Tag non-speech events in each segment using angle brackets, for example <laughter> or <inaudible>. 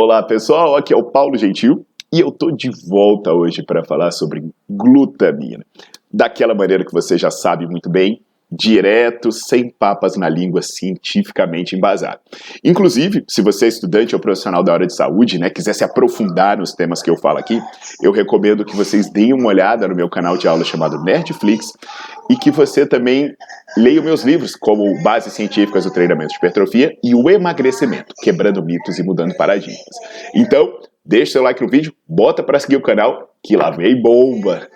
Olá pessoal, aqui é o Paulo Gentil e eu tô de volta hoje para falar sobre glutamina. Daquela maneira que você já sabe muito bem, direto, sem papas na língua, cientificamente embasado. Inclusive, se você é estudante ou profissional da área de saúde, né, quiser se aprofundar nos temas que eu falo aqui, eu recomendo que vocês deem uma olhada no meu canal de aula chamado Nerdflix e que você também leia meus livros, como Bases Científicas do Treinamento de Hipertrofia e o Emagrecimento, Quebrando Mitos e Mudando Paradigmas. Então, deixa seu like no vídeo, bota para seguir o canal, que lá vem bomba!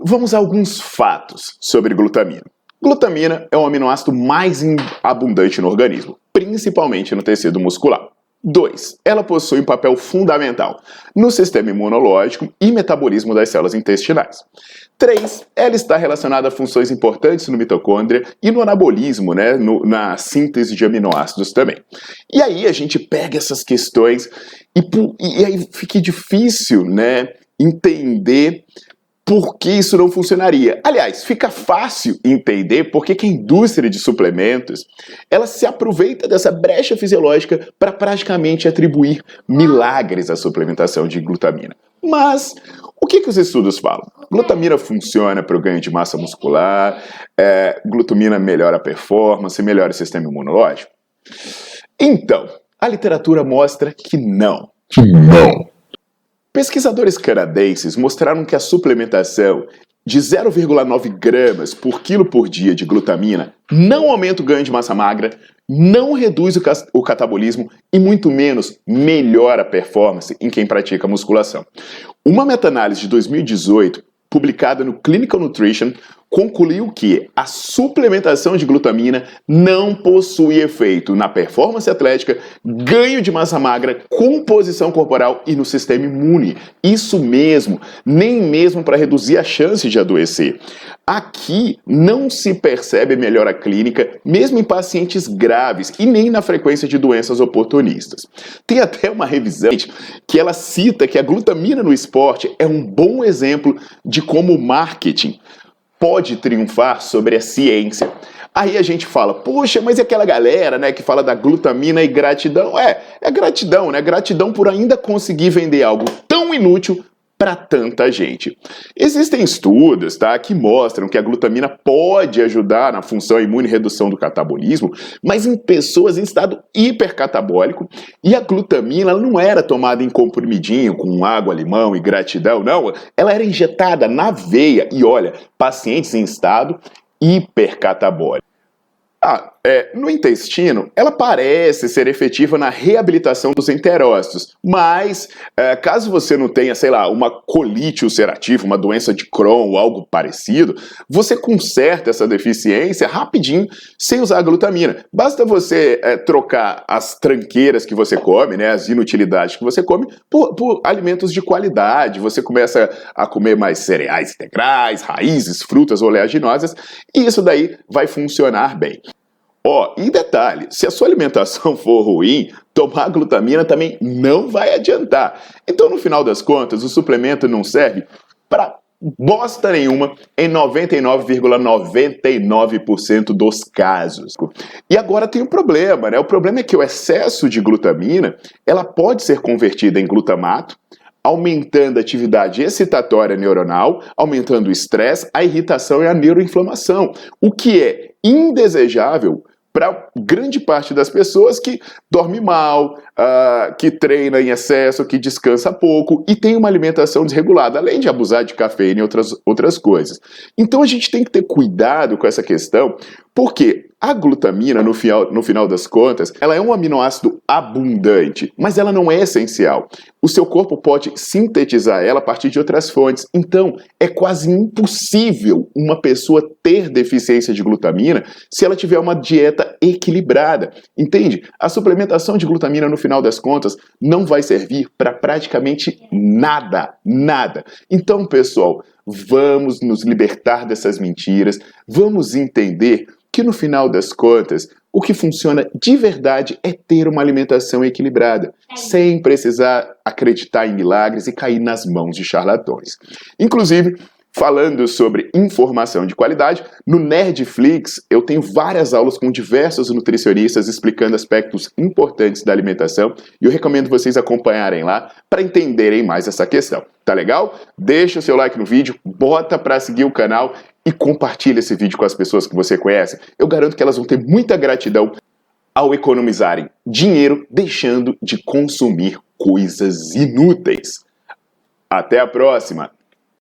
Vamos a alguns fatos sobre glutamina. Glutamina é o aminoácido mais abundante no organismo, principalmente no tecido muscular. 2. Ela possui um papel fundamental no sistema imunológico e metabolismo das células intestinais. 3. Ela está relacionada a funções importantes no mitocôndria e no anabolismo, né, no, na síntese de aminoácidos também. E aí a gente pega essas questões e, e aí fica difícil né, entender por que isso não funcionaria. Aliás, fica fácil entender por que a indústria de suplementos ela se aproveita dessa brecha fisiológica para praticamente atribuir milagres à suplementação de glutamina. Mas o que, que os estudos falam? Glutamina funciona para o ganho de massa muscular, é, glutamina melhora a performance, melhora o sistema imunológico? Então, a literatura mostra que não. Que não. Pesquisadores canadenses mostraram que a suplementação de 0,9 gramas por quilo por dia de glutamina não aumenta o ganho de massa magra, não reduz o, o catabolismo e muito menos melhora a performance em quem pratica musculação. Uma meta-análise de 2018 publicada no Clinical Nutrition, concluiu que a suplementação de glutamina não possui efeito na performance atlética, ganho de massa magra, composição corporal e no sistema imune. Isso mesmo, nem mesmo para reduzir a chance de adoecer. Aqui não se percebe melhora clínica, mesmo em pacientes graves e nem na frequência de doenças oportunistas. Tem até uma revisão que ela cita que a glutamina no esporte é um bom exemplo de como o marketing pode triunfar sobre a ciência. Aí a gente fala, poxa, mas e aquela galera, né, que fala da glutamina e gratidão? É, é gratidão, né? Gratidão por ainda conseguir vender algo tão inútil para tanta gente. Existem estudos tá, que mostram que a glutamina pode ajudar na função imune e redução do catabolismo, mas em pessoas em estado hipercatabólico, e a glutamina não era tomada em comprimidinho com água, limão e gratidão, não, ela era injetada na veia, e olha, pacientes em estado hipercatabólico. Ah, é, no intestino, ela parece ser efetiva na reabilitação dos enterócitos, mas é, caso você não tenha, sei lá, uma colite ulcerativa, uma doença de Crohn ou algo parecido, você conserta essa deficiência rapidinho sem usar glutamina. Basta você é, trocar as tranqueiras que você come, né, as inutilidades que você come, por, por alimentos de qualidade. Você começa a comer mais cereais integrais, raízes, frutas oleaginosas, e isso daí vai funcionar bem. Ó, oh, e detalhe, se a sua alimentação <laughs> for ruim, tomar glutamina também não vai adiantar. Então, no final das contas, o suplemento não serve para bosta nenhuma em 99,99% ,99 dos casos. E agora tem um problema, né? O problema é que o excesso de glutamina, ela pode ser convertida em glutamato, aumentando a atividade excitatória neuronal, aumentando o estresse, a irritação e a neuroinflamação, o que é indesejável para grande parte das pessoas que dorme mal, uh, que treina em excesso, que descansa pouco e tem uma alimentação desregulada, além de abusar de cafeína e outras, outras coisas. Então a gente tem que ter cuidado com essa questão, porque a glutamina, no final, no final das contas, ela é um aminoácido abundante, mas ela não é essencial. O seu corpo pode sintetizar ela a partir de outras fontes. Então, é quase impossível uma pessoa ter deficiência de glutamina se ela tiver uma dieta equilibrada. Entende? A suplementação de glutamina, no final das contas, não vai servir para praticamente nada. Nada. Então, pessoal, vamos nos libertar dessas mentiras, vamos entender que no final das contas, o que funciona de verdade é ter uma alimentação equilibrada, sem precisar acreditar em milagres e cair nas mãos de charlatões. Inclusive, falando sobre informação de qualidade, no Nerdflix eu tenho várias aulas com diversos nutricionistas explicando aspectos importantes da alimentação e eu recomendo vocês acompanharem lá para entenderem mais essa questão. Tá legal? Deixa o seu like no vídeo, bota para seguir o canal e compartilha esse vídeo com as pessoas que você conhece. Eu garanto que elas vão ter muita gratidão ao economizarem dinheiro deixando de consumir coisas inúteis. Até a próxima!